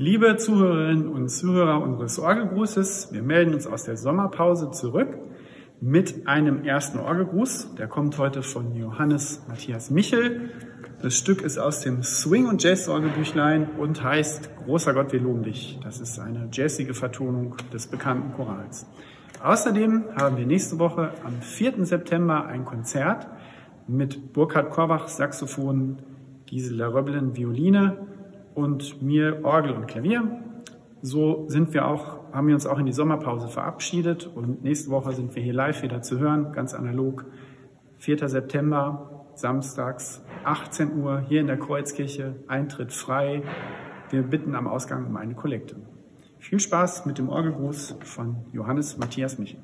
Liebe Zuhörerinnen und Zuhörer unseres Orgelgrußes, wir melden uns aus der Sommerpause zurück mit einem ersten Orgelgruß. Der kommt heute von Johannes Matthias Michel. Das Stück ist aus dem Swing- und Jazz-Orgelbüchlein und heißt Großer Gott, wir loben dich. Das ist eine jazzige Vertonung des bekannten Chorals. Außerdem haben wir nächste Woche am 4. September ein Konzert mit Burkhard Korbach Saxophon, Gisela Röbbelin Violine und mir Orgel und Klavier. So sind wir auch, haben wir uns auch in die Sommerpause verabschiedet und nächste Woche sind wir hier live wieder zu hören, ganz analog. 4. September, samstags, 18 Uhr, hier in der Kreuzkirche, Eintritt frei. Wir bitten am Ausgang um eine Kollekte. Viel Spaß mit dem Orgelgruß von Johannes Matthias Michel.